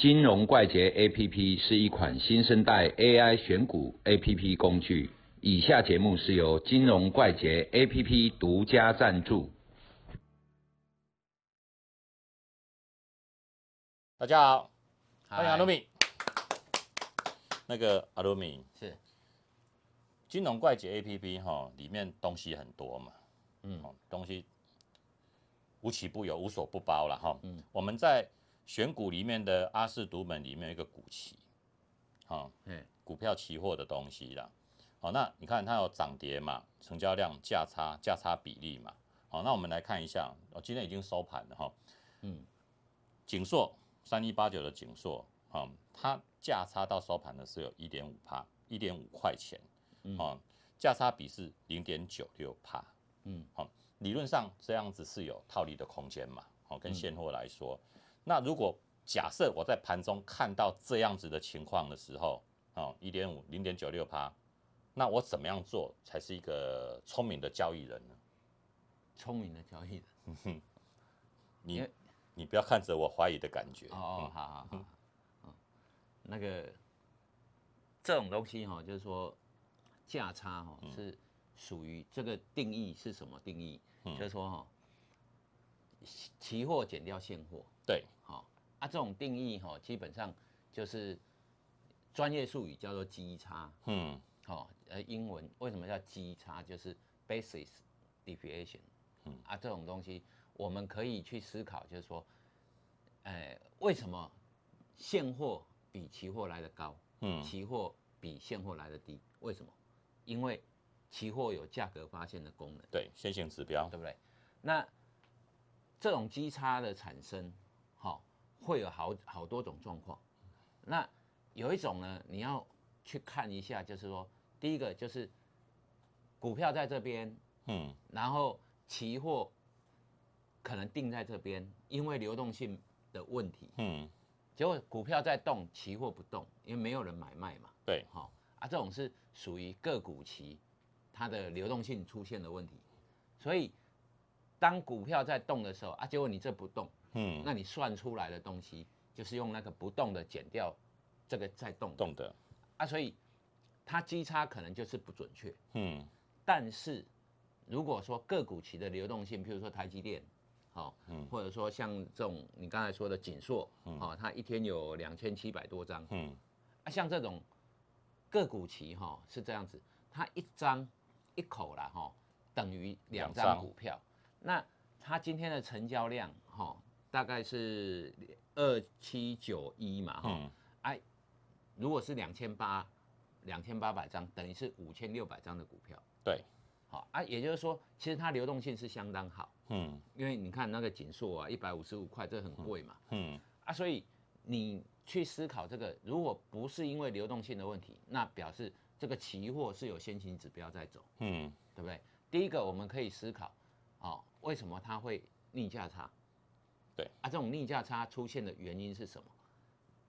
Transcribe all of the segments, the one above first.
金融怪杰 APP 是一款新生代 AI 选股 APP 工具。以下节目是由金融怪杰 APP 独家赞助。大家好，欢迎阿嗨鲁米。那个阿鲁米是，金融怪杰 A P P 哈，里面东西很多嘛，嗯哦，东西无奇不有，无所不包了哈。嗯我们在选股里面的阿氏独门里面有一个股期，好、嗯，股票期货的东西啦。好，那你看它有涨跌嘛，成交量、价差、价差比例嘛。好，那我们来看一下，哦，今天已经收盘了哈。嗯，锦硕三一八九的锦硕，啊、它价差到收盘的是有一点五帕，一点五块钱，嗯哦，价差比是零点九六帕，嗯，好、理论上这样子是有套利的空间嘛，好、嗯跟现货来说，那如果假设我在盘中看到这样子的情况的时候，哦，一点五零点九六趴，那我怎么样做才是一个聪明的交易人呢？聪明的交易人。你你不要看着我怀疑的感觉，哦哦，好好好，嗯，那个这种东西哈，就是说价差哈是属于这个定义是什么定义？就是说哈，期期货减掉现货，对，好啊，这种定义哈，基本上就是专业术语叫做基差。嗯哦，呃，英文为什么叫基差？就是 basis deviation。嗯啊，这种东西我们可以去思考，就是说，呃，为什么现货比期货来的高？嗯期货比现货来的低？为什么？因为期货有价格发现的功能，对，先行指标，对不对？那这种基差的产生，好、会有好好多种状况。那有一种呢，你要去看一下，就是说，第一个就是股票在这边，嗯。然后期货可能定在这边，因为流动性的问题，嗯，结果股票在动，期货不动，因为没有人买卖嘛。对，好、啊，这种是属于个股期它的流动性出现的问题，所以当股票在动的时候啊，结果你这不动，嗯，那你算出来的东西就是用那个不动的减掉这个在动的。动的，啊，所以它基差可能就是不准确。嗯。但是如果说个股期的流动性，譬如说台积电，好、嗯。或者说像这种你刚才说的锦硕，哦，它一天有两千七百多张，嗯。啊，像这种个股期哈、是这样子，它一张一口啦哈、等于两张。股票。那它今天的成交量哈、大概是二七九一嘛哈、嗯哎，如果是两千八两千八百张，等于是五千六百张的股票。对，好啊，也就是说，其实它流动性是相当好，嗯因为你看那个锦硕啊，一百五十五块，这很贵嘛。嗯啊，所以你去思考这个，如果不是因为流动性的问题，那表示这个期货是有先行指标在走，嗯对不对？第一个我们可以思考，哦，为什么它会逆价差？对。啊，这种逆价差出现的原因是什么？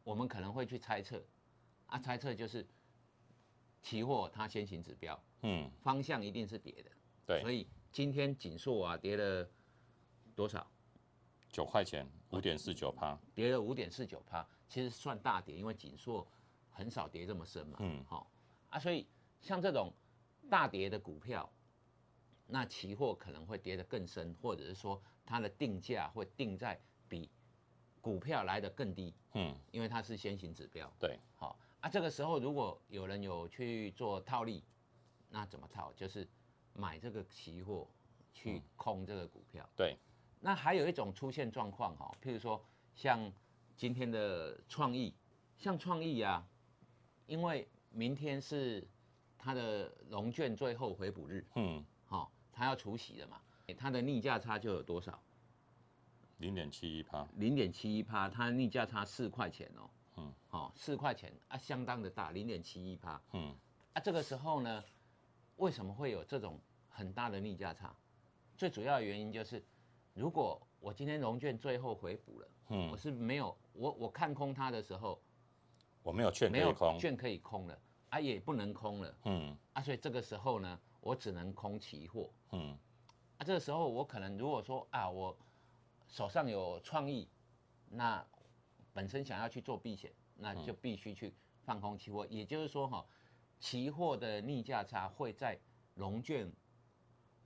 我们可能会去猜测，啊，猜测就是期货它先行指标嗯，方向一定是跌的，对，所以今天锦硕啊跌了多少？九块钱，五点四九趴，跌了五点四九趴，其实算大跌，因为锦硕很少跌这么深嘛。嗯。好、啊，所以像这种大跌的股票，那期货可能会跌得更深，或者是说它的定价会定在比股票来得更低，嗯因为它是先行指标。对，好、啊，这个时候如果有人有去做套利，那怎么套？就是买这个期货去空这个股票。对，那还有一种出现状况哈，譬如说像今天的创意，像创意啊，因为明天是它的融券最后回补日，嗯，哈、它要除息的嘛，它的逆价差就有多少？零点七一趴，零点七一趴，它逆价差四块钱哦，嗯，哦，四块钱啊，相当的大，零点七一趴。嗯。啊，这个时候呢，为什么会有这种很大的逆价差？最主要的原因就是，如果我今天融券最后回补了，嗯。我嗯，是没有我我看空它的时候，我没有券可没有以空，券可以空了啊，也不能空了。嗯。啊，所以这个时候呢，我只能空期货嗯啊。这个时候我可能如果说啊，我手上有创意，那本身想要去做避险，那就必须去放空期货。也就是说哈，期货的逆价差会在融券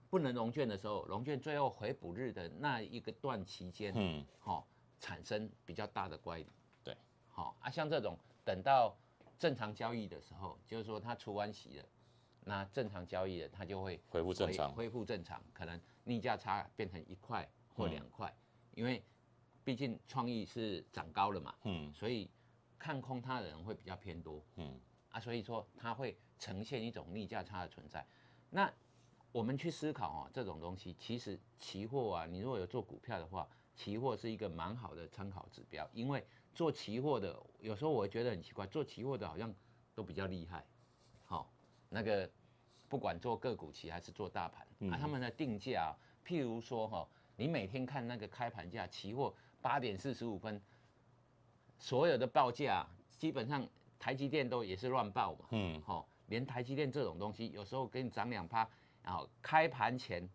不能融券的时候，融券最后回补日的那一个段期间，嗯，哈、产生比较大的乖离。对，好、啊，像这种等到正常交易的时候，就是说它除完息了，那正常交易的它就会恢复正常。恢复正常，可能逆价差变成一块或两块，因为毕竟创意是涨高了嘛，嗯。所以看空它的人会比较偏多嗯。啊，所以说它会呈现一种逆价差的存在。那我们去思考哦，这种东西其实期货啊，你如果有做股票的话，期货是一个蛮好的参考指标，因为做期货的有时候我会觉得很奇怪，做期货的好像都比较厉害，好、那个不管做个股期还是做大盘、啊，他们的定价、啊，譬如说哈、你每天看那个开盘价，期货八点四十五分，所有的报价基本上台积电都也是乱报嘛，嗯。好、连台积电这种东西，有时候给你涨两趴，然后开盘前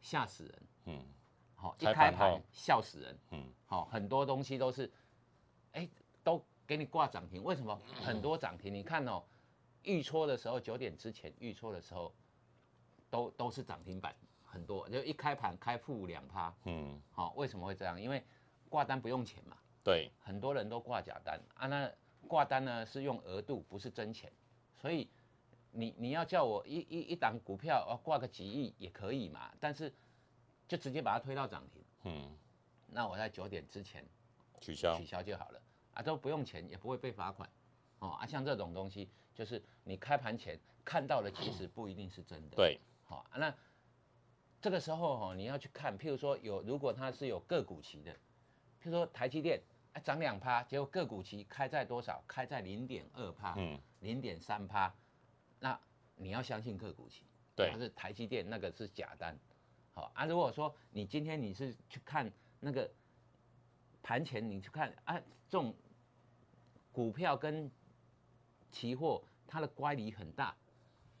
吓死人，嗯。好、一开开盘笑死人，嗯。好、很多东西都是，哎，都给你挂涨停，为什么？很多涨停，你看哦，预戳的时候九点之前预戳的时候，都都是涨停板，很多，就一开盘开负两趴，嗯，好、为什么会这样？因为挂单不用钱嘛，对，很多人都挂假单啊，那挂单呢是用额度，不是真钱，所以你你要叫我一一一档股票啊挂个几亿也可以嘛，但是就直接把它推到涨停，嗯，那我在九点之前取消。取，消就好了啊，都不用钱，也不会被罚款哦啊，像这种东西就是你开盘前看到的，其实不一定是真的，对，好、啊，那这个时候哈、你要去看，譬如说有如果它是有个股期的，譬如说台积电啊涨两趴，结果个股期开在多少？开在零点二趴，嗯零点三趴，那你要相信个股期，对它是台积电那个是假单，好啊，如果说你今天你是去看那个盘前，你去看啊这种股票跟期货它的乖离很大，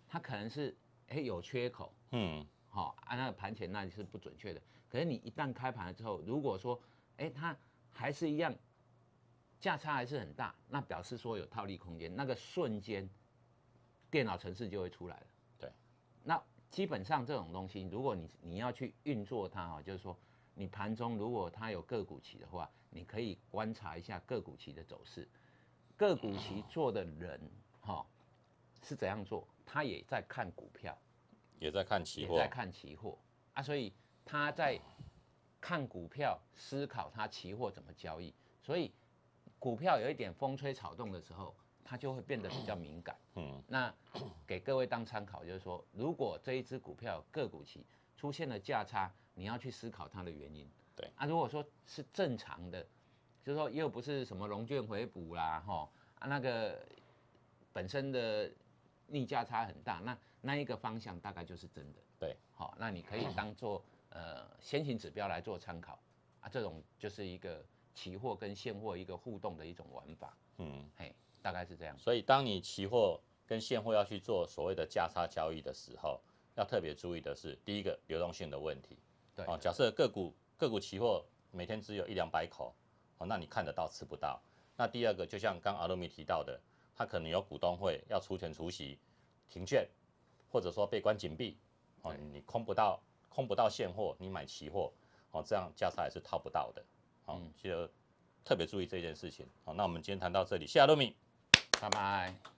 它可能是哎、有缺口。嗯好、按、那个盘前那里是不准确的。可是你一旦开盘了之后，如果说，哎、它还是一样，价差还是很大，那表示说有套利空间，那个瞬间，电脑程式就会出来了。对，那基本上这种东西，如果你你要去运作它哈，就是说，你盘中如果它有个股期的话，你可以观察一下个股期的走势。个股期做的人哈、是怎样做？他也在看股票。也在看期货也在，看期货啊，所以他在看股票，思考他期货怎么交易。所以股票有一点风吹草动的时候，它就会变得比较敏感。嗯那给各位当参考，就是说，如果这一只股票个股期出现了价差，你要去思考它的原因。对啊，如果说是正常的，就是说又不是什么融券回补啦，哈啊那个本身的逆价差很大，那那一个方向大概就是真的。对，好，那你可以当做呃先行指标来做参考啊，这种就是一个期货跟现货一个互动的一种玩法，嗯，嘿，大概是这样。所以当你期货跟现货要去做所谓的价差交易的时候，要特别注意的是，第一个流动性的问题。对，哦，假设个股个股期货每天只有一两百口，哦，那你看得到吃不到。那第二个，就像刚阿罗米提到的，他可能有股东会要除权除息、停券，或者说被关紧闭，哦，你空不到空不到现货，你买期货，哦，这样价差也是套不到的。哦嗯，记得特别注意这件事情。好，那我们今天谈到这里，谢谢阿罗米。拜拜。